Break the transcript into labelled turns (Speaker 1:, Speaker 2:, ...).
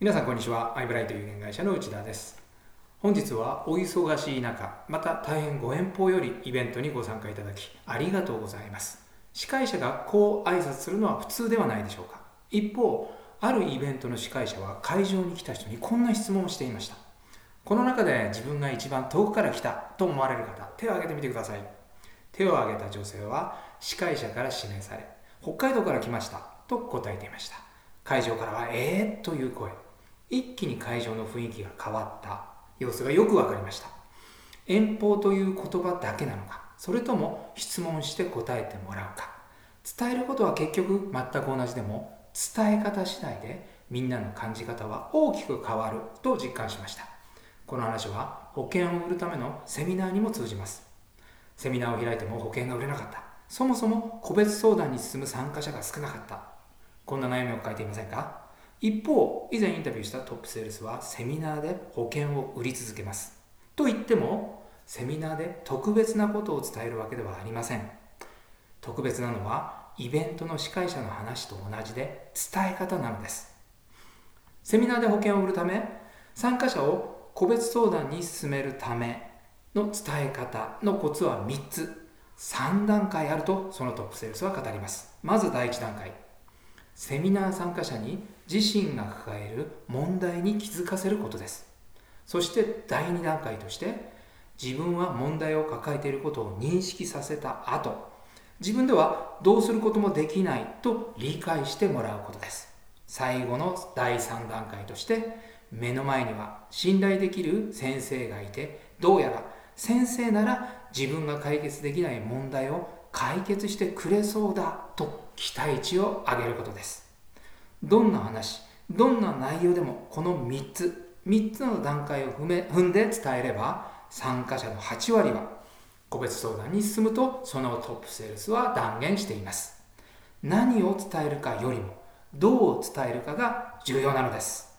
Speaker 1: 皆さんこんにちは。アイブライト有限会社の内田です。本日はお忙しい中また大変ご遠方よりイベントにご参加いただきありがとうございます。司会者がこう挨拶するのは普通ではないでしょうか。一方あるイベントの司会者は会場に来た人にこんな質問をしていました。この中で自分が一番遠くから来たと思われる方手を挙げてみてください。手を挙げた女性は司会者から指名され北海道から来ましたと答えていました。会場からはえーという声。一気に会場の雰囲気が変わった。様子がよくわかりました。遠方という言葉だけなのか。それとも質問して答えてもらうか。伝えることは結局全く同じでも伝え方次第でみんなの感じ方は大きく変わる。と実感しました。この話は保険を売るためのセミナーにも通じます。セミナーを開いても保険が売れなかった。そもそも個別相談に進む参加者が少なかった。こんな悩みを書いていませんか？一方、以前インタビューしたトップセールスはセミナーで保険を売り続けます。と言っても、セミナーで特別なことを伝えるわけではありません。特別なのは、イベントの司会者の話と同じで伝え方なのです。セミナーで保険を売るため、参加者を個別相談に進めるための伝え方のコツは3つ。3段階あるとそのトップセールスは語ります。まず第1段階。セミナー参加者に自身が抱える問題に気づかせることです。そして第2段階として自分は問題を抱えていることを認識させた後自分ではどうすることもできないと理解してもらうことです。最後の第3段階として目の前には信頼できる先生がいてどうやら先生なら自分が解決できない問題を解決してくれそうだと期待値を上げることです。どんな話どんな内容でもこの3つ3つの段階を踏め踏んで伝えれば参加者の8割は個別相談に進むとそのトップセールスは断言しています。何を伝えるかよりもどう伝えるかが重要なのです。